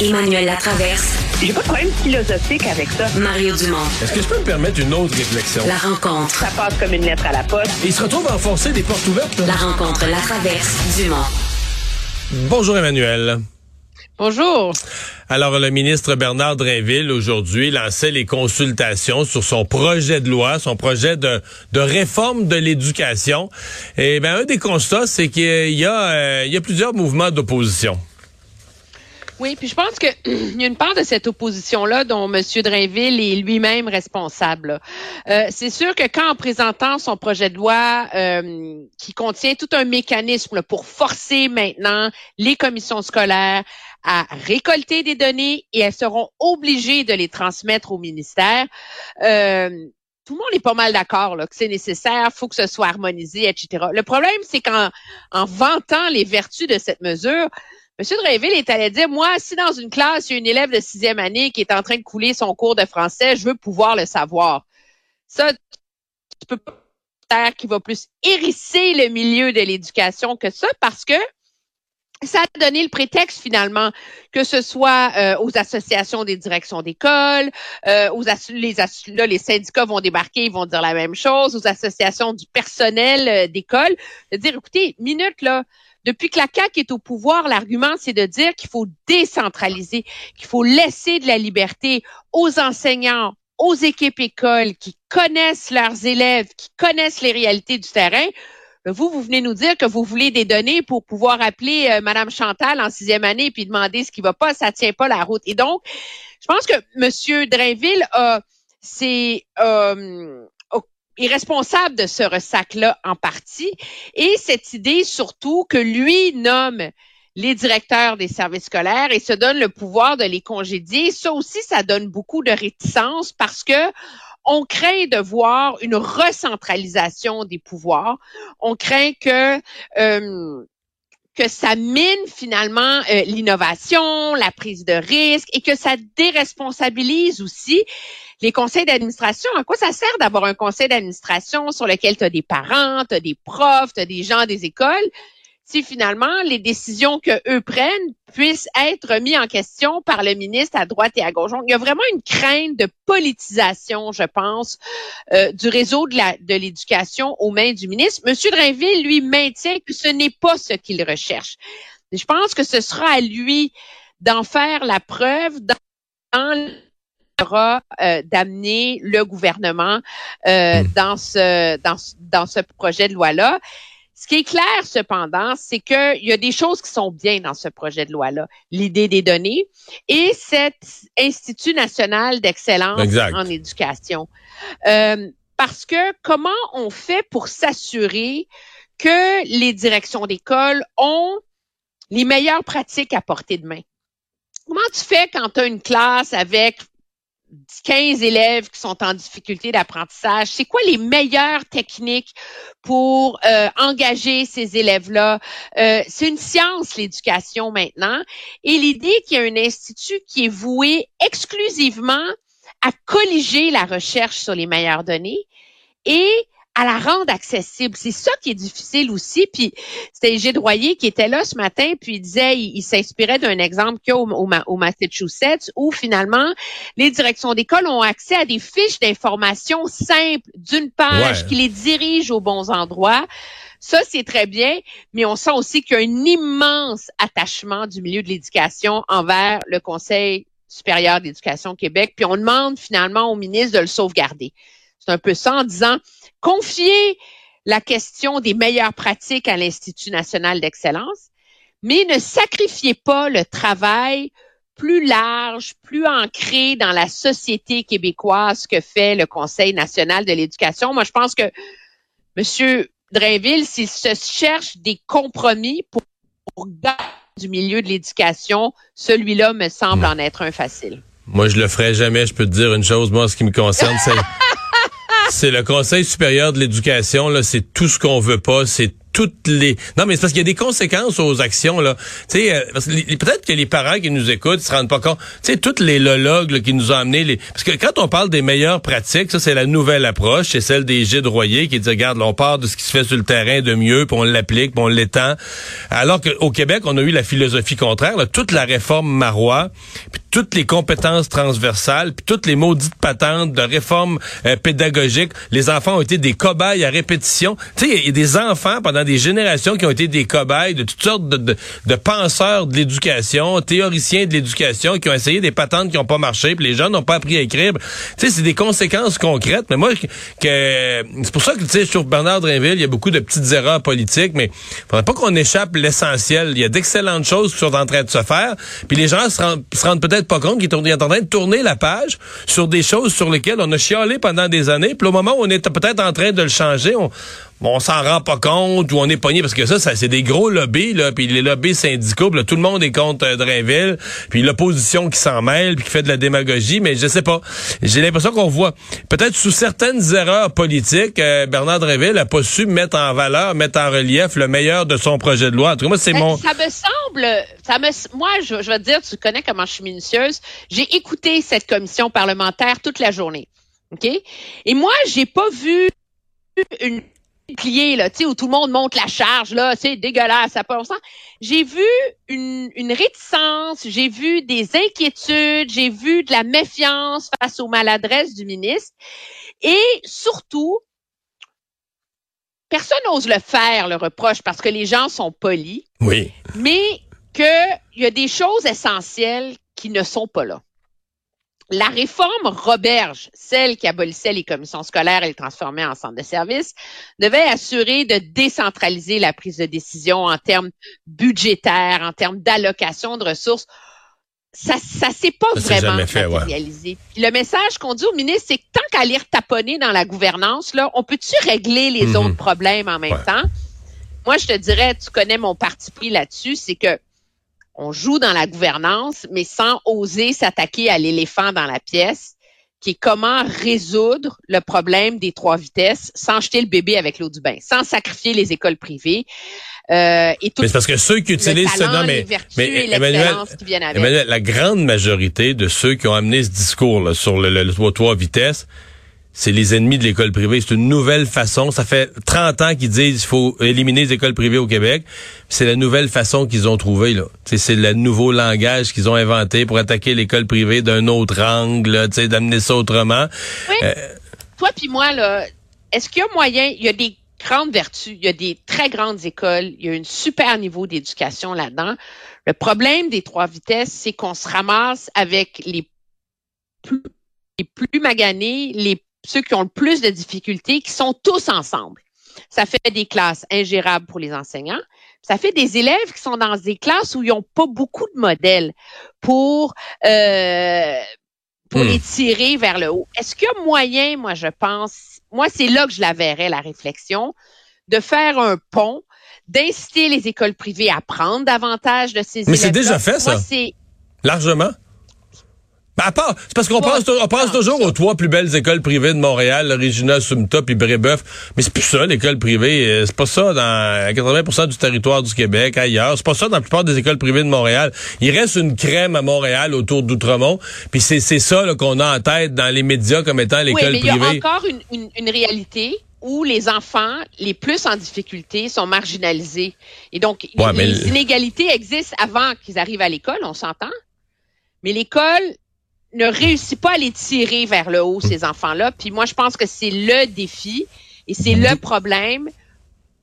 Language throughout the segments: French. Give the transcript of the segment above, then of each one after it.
Emmanuel Latraverse. J'ai pas de problème philosophique avec ça. Mario Dumont. Est-ce que je peux me permettre une autre réflexion? La rencontre. Ça passe comme une lettre à la poste. Et il se retrouve à enfoncer des portes ouvertes. là. La rencontre, la traverse, Dumont. Bonjour Emmanuel. Bonjour. Alors, le ministre Bernard Drinville, aujourd'hui, lançait les consultations sur son projet de loi, son projet de, de réforme de l'éducation. Et ben, un des constats, c'est qu'il y a, euh, il y a plusieurs mouvements d'opposition. Oui, puis je pense que il y a une part de cette opposition-là dont M. Drainville est lui-même responsable. Euh, c'est sûr que quand en présentant son projet de loi euh, qui contient tout un mécanisme pour forcer maintenant les commissions scolaires à récolter des données et elles seront obligées de les transmettre au ministère. Euh, tout le monde est pas mal d'accord que c'est nécessaire, faut que ce soit harmonisé, etc. Le problème, c'est qu'en en vantant les vertus de cette mesure, M. Drainville est allé dire, moi, si dans une classe, il y a une élève de sixième année qui est en train de couler son cours de français, je veux pouvoir le savoir. Ça, tu peux pas qui va plus hérisser le milieu de l'éducation que ça parce que ça a donné le prétexte finalement que ce soit euh, aux associations des directions d'école, euh, aux les, là, les syndicats vont débarquer, ils vont dire la même chose, aux associations du personnel euh, d'école, de dire écoutez, minute là, depuis que la CAQ est au pouvoir, l'argument, c'est de dire qu'il faut décentraliser, qu'il faut laisser de la liberté aux enseignants, aux équipes écoles qui connaissent leurs élèves, qui connaissent les réalités du terrain. Vous, vous venez nous dire que vous voulez des données pour pouvoir appeler euh, Madame Chantal en sixième année puis demander ce qui va pas, ça tient pas la route. Et donc, je pense que Monsieur Drainville a, c'est euh, est responsable de ce ressac-là en partie. Et cette idée surtout que lui nomme les directeurs des services scolaires et se donne le pouvoir de les congédier, ça aussi, ça donne beaucoup de réticence parce que on craint de voir une recentralisation des pouvoirs. On craint que euh, que ça mine finalement euh, l'innovation, la prise de risque et que ça déresponsabilise aussi les conseils d'administration. À quoi ça sert d'avoir un conseil d'administration sur lequel tu as des parents, tu des profs, tu des gens des écoles si finalement les décisions que eux prennent puissent être mises en question par le ministre à droite et à gauche. Donc, il y a vraiment une crainte de politisation, je pense, euh, du réseau de la- de l'éducation aux mains du ministre. Monsieur Drainville, lui, maintient que ce n'est pas ce qu'il recherche. Et je pense que ce sera à lui d'en faire la preuve dans euh, d'amener le gouvernement euh, Mm. dans ce dans, ce- dans ce projet de loi-là. Ce qui est clair, cependant, c'est qu'il y a des choses qui sont bien dans ce projet de loi-là. L'idée des données et cet Institut national d'excellence en éducation. Euh, parce que comment on fait pour s'assurer que les directions d'école ont les meilleures pratiques à portée de main? Comment tu fais quand tu as une classe avec 15 élèves qui sont en difficulté d'apprentissage? C'est quoi les meilleures techniques pour euh, engager ces élèves-là? Euh, c'est une science, l'éducation maintenant. Et l'idée qu'il y a un institut qui est voué exclusivement à colliger la recherche sur les meilleures données et à la rendre accessible. C'est ça qui est difficile aussi. Puis c'était Gilles Royer qui était là ce matin, puis il disait, il, il s'inspirait d'un exemple qu'il y a au, au Ma- au Massachusetts, où finalement, les directions d'école ont accès à des fiches d'information simples d'une page Ouais. qui les dirige aux bons endroits. Ça, c'est très bien, mais on sent aussi qu'il y a un immense attachement du milieu de l'éducation envers le Conseil supérieur d'éducation Québec, puis on demande finalement au ministre de le sauvegarder. C'est un peu ça en disant, confier la question des meilleures pratiques à l'Institut national d'excellence, mais ne sacrifiez pas le travail plus large, plus ancré dans la société québécoise que fait le Conseil national de l'éducation. Moi, je pense que M. Drainville, s'il se cherche des compromis pour, pour du milieu de l'éducation, celui-là me semble en être un facile. Moi, je le ferai jamais. Je peux te dire une chose. Moi, ce qui me concerne, c'est c'est le Conseil supérieur de l'éducation. Là, c'est tout ce qu'on veut pas. C'est toutes les. Non, mais c'est parce qu'il y a des conséquences aux actions là. Tu sais, euh, peut-être que les parents qui nous écoutent se rendent pas compte. Tu sais, toutes les lologues qui nous ont amené les. Parce que quand on parle des meilleures pratiques, ça c'est la nouvelle approche, c'est celle des Gilles Royer qui dit regarde, là, on part de ce qui se fait sur le terrain de mieux, puis on l'applique, puis on l'étend. Alors qu'au Québec, on a eu la philosophie contraire, là, toute la réforme Marois, toutes les compétences transversales, puis toutes les maudites patentes de réforme euh, pédagogique, les enfants ont été des cobayes à répétition. Tu sais, il y a des enfants pendant des générations qui ont été des cobayes de toutes sortes de, de, penseurs de l'éducation, théoriciens de l'éducation, qui ont essayé des patentes qui n'ont pas marché, puis les jeunes n'ont pas appris à écrire. Tu sais, c'est des conséquences concrètes. Mais moi, que, c'est pour ça que tu sais, trouve Bernard Drinville, il y a beaucoup de petites erreurs politiques, mais faudrait pas qu'on échappe l'essentiel. Il y a d'excellentes choses qui sont en train de se faire, puis les gens se rendent peut-être pas compte qu'ils sont en train de tourner la page sur des choses sur lesquelles on a chialé pendant des années, puis au moment où on est peut-être en train de le changer, on, on s'en rend pas compte ou on est pogné parce que ça, ça c'est des gros lobbies là, puis les lobbies syndicaux, là, tout le monde est contre euh, Drainville, puis l'opposition qui s'en mêle, puis qui fait de la démagogie, mais je sais pas. J'ai l'impression qu'on voit peut-être sous certaines erreurs politiques, euh, Bernard Drainville a pas su mettre en valeur, mettre en relief le meilleur de son projet de loi. En tout cas, moi c'est ben, mon Ça me semble ça me moi je, je vais te dire, tu connais comment je suis minutieuse. J'ai écouté cette commission parlementaire toute la journée. OK? Et moi, j'ai pas vu une plié, là, tu sais, où tout le monde monte la charge, là, c'est dégueulasse, ça pas J'ai vu une, une réticence, j'ai vu des inquiétudes, j'ai vu de la méfiance face aux maladresses du ministre. Et surtout, personne n'ose le faire, le reproche, parce que les gens sont polis. Oui. Mais qu'il y a des choses essentielles qui ne sont pas là. La réforme Roberge, celle qui abolissait les commissions scolaires et les transformait en centres de services, devait assurer de décentraliser la prise de décision en termes budgétaires, en termes d'allocation de ressources. Ça, ça s'est pas vraiment matérialisé. Le message qu'on dit au ministre, c'est que tant qu'à lire taponner dans la gouvernance, là, on peut-tu régler les mhm. autres problèmes en même temps? Moi, je te dirais, tu connais mon parti pris là-dessus, c'est que on joue dans la gouvernance, mais sans oser s'attaquer à l'éléphant dans la pièce, qui est comment résoudre le problème des trois vitesses sans jeter le bébé avec l'eau du bain, sans sacrifier les écoles privées. Euh, et tout mais c'est parce que ceux qui utilisent ce nom, mais, mais Emmanuel, qui viennent avec. Emmanuel, la grande majorité de ceux qui ont amené ce discours là, sur le, le, le trois vitesses, c'est les ennemis de l'école privée. C'est une nouvelle façon. Ça fait 30 ans qu'ils disent qu'il faut éliminer les écoles privées au Québec. C'est la nouvelle façon qu'ils ont trouvée. là. C'est le nouveau langage qu'ils ont inventé pour attaquer l'école privée d'un autre angle, d'amener ça autrement. Oui. Euh, Toi puis moi, là, est-ce qu'il y a moyen, il y a des grandes vertus, il y a des très grandes écoles, il y a un super niveau d'éducation là-dedans. Le problème des trois vitesses, c'est qu'on se ramasse avec les plus, les plus maganés, les ceux qui ont le plus de difficultés, qui sont tous ensemble. Ça fait des classes ingérables pour les enseignants. Ça fait des élèves qui sont dans des classes où ils n'ont pas beaucoup de modèles pour euh, pour hmm. les tirer vers le haut. Est-ce qu'il y a moyen, moi je pense, moi c'est là que je la verrais la réflexion, de faire un pont, d'inciter les écoles privées à prendre davantage de ces élèves. Mais c'est déjà fait ça. Largement. Ben, c'est parce qu'on pense, on pense toujours aux trois plus belles écoles privées de Montréal, Regina, Sumta puis Brébeuf. Mais c'est plus ça, l'école privée. Euh, c'est pas ça dans 80% du territoire du Québec, ailleurs. C'est pas ça dans la plupart des écoles privées de Montréal. Il reste une crème à Montréal autour d'Outremont. Puis c'est, c'est ça qu'on a en tête dans les médias comme étant l'école oui, mais Il y a encore une, une, réalité où les enfants les plus en difficulté sont marginalisés. Et donc, les inégalités existent avant qu'ils arrivent à l'école, on s'entend. Mais l'école ne réussit pas à les tirer vers le haut, ces enfants-là. Puis moi, je pense que c'est le défi et c'est le problème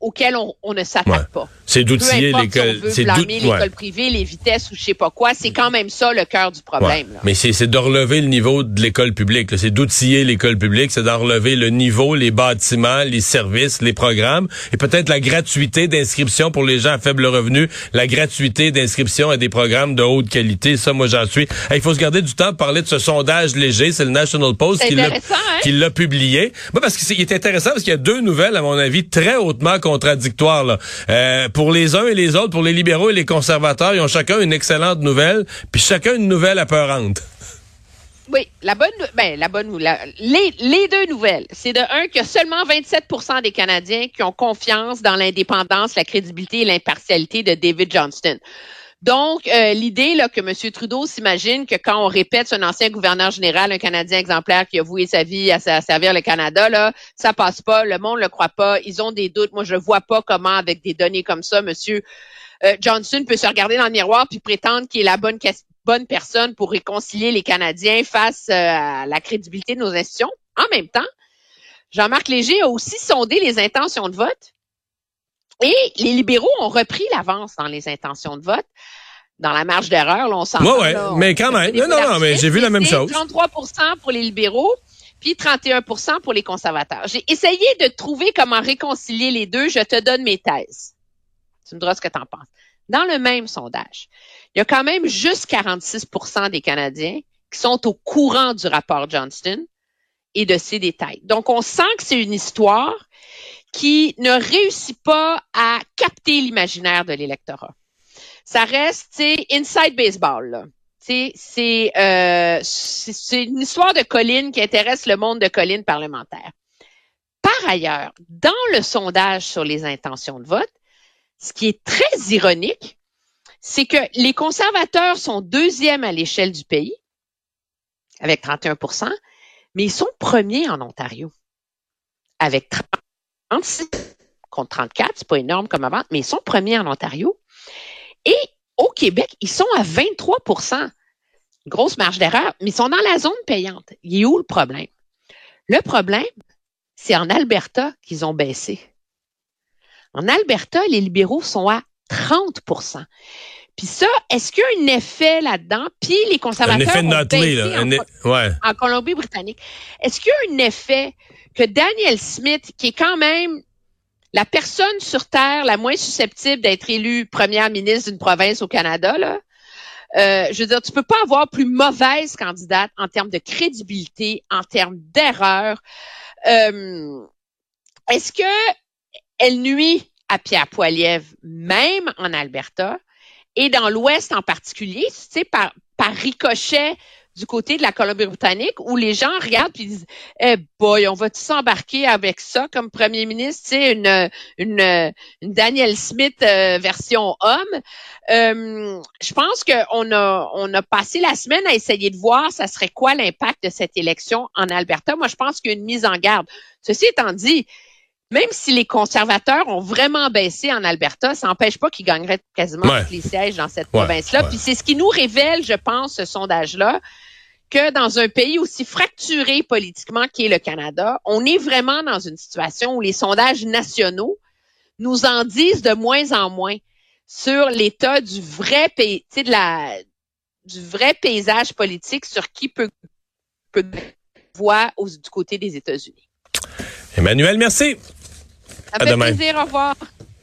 auquel on, ne s'attaque pas. C'est d'outiller l'école. Si c'est blâmer l'école privée, les vitesses ou je sais pas quoi. C'est quand même ça le cœur du problème. Mais c'est de relever le niveau de l'école publique. C'est d'outiller l'école publique. C'est d'en relever le niveau, les bâtiments, les services, les programmes et peut-être la gratuité d'inscription pour les gens à faible revenu, la gratuité d'inscription à des programmes de haute qualité. Ça, moi, j'en suis. Il faut se garder du temps pour parler de ce sondage léger. C'est le National Post qui l'a hein? publié. parce qu'il est intéressant parce qu'il y a deux nouvelles, à mon avis, très hautement contradictoire. Euh, pour les uns et les autres, pour les libéraux et les conservateurs, ils ont chacun une excellente nouvelle, puis chacun une nouvelle apeurante. Oui, la bonne, ben, la bonne, la, les, les deux nouvelles, c'est de un a seulement 27% des Canadiens qui ont confiance dans l'indépendance, la crédibilité et l'impartialité de David Johnston. Donc, euh, l'idée là que M. Trudeau s'imagine que quand on répète un ancien gouverneur général, un Canadien exemplaire qui a voué sa vie à, servir le Canada, là, ça passe pas, le monde le croit pas, ils ont des doutes. Moi, je vois pas comment, avec des données comme ça, M. Euh, Johnson peut se regarder dans le miroir puis prétendre qu'il est la bonne, bonne personne pour réconcilier les Canadiens face euh, à la crédibilité de nos institutions. En même temps, Jean-Marc Léger a aussi sondé les intentions de vote et les libéraux ont repris l'avance dans les intentions de vote. Dans la marge d'erreur, on s'en ouais, ouais, mais quand même. Non, non, non, mais j'ai vu la même chose. 33% pour les libéraux, puis 31% pour les conservateurs. J'ai essayé de trouver comment réconcilier les deux. Je te donne mes thèses. Tu me diras ce que tu en penses. Dans le même sondage, il y a quand même juste 46% des Canadiens qui sont au courant du rapport Johnston et de ses détails. Donc, on sent que c'est une histoire qui ne réussit pas à capter l'imaginaire de l'électorat. Ça reste, c'est inside baseball. Là. C'est euh, une histoire de colline qui intéresse le monde de colline parlementaire. Par ailleurs, dans le sondage sur les intentions de vote, ce qui est très ironique, c'est que les conservateurs sont deuxièmes à l'échelle du pays, avec 31% mais ils sont premiers en Ontario, avec 36 contre 34, c'est pas énorme comme avant, mais ils sont premiers en Ontario. Et au Québec, ils sont à 23% Grosse marge d'erreur, mais ils sont dans la zone payante. Il est où le problème? Le problème, c'est en Alberta qu'ils ont baissé. En Alberta, les libéraux sont à 30% Puis ça, est-ce qu'il y a un effet là-dedans? Puis les conservateurs un effet noté, là. En, ouais. en Colombie-Britannique. Est-ce qu'il y a un effet que Daniel Smith, qui est quand même la personne sur Terre la moins susceptible d'être élue première ministre d'une province au Canada, là, euh, je veux dire, tu peux pas avoir plus mauvaise candidate en termes de crédibilité, en termes d'erreur. Euh, est-ce que elle nuit à Pierre Poilievre, même en Alberta, et dans l'Ouest en particulier, tu sais, par, par ricochet du côté de la Colombie-Britannique où les gens regardent et disent Eh boy, on va s'embarquer avec ça comme premier ministre, c'est une, une, une Daniel Smith euh, version homme. Euh, je pense qu'on a on a passé la semaine à essayer de voir ça serait quoi l'impact de cette élection en Alberta. Moi, je pense qu'il y a une mise en garde. Ceci étant dit, même si les conservateurs ont vraiment baissé en Alberta, ça n'empêche pas qu'ils gagneraient quasiment tous les sièges dans cette province-là. Puis c'est ce qui nous révèle, je pense, ce sondage-là, que dans un pays aussi fracturé politiquement qu'est le Canada, on est vraiment dans une situation où les sondages nationaux nous en disent de moins en moins sur l'état du vrai pays, de la, du vrai paysage politique sur qui peut, peut voir du côté des États-Unis. Emmanuel, merci. Ça fait plaisir. Au revoir.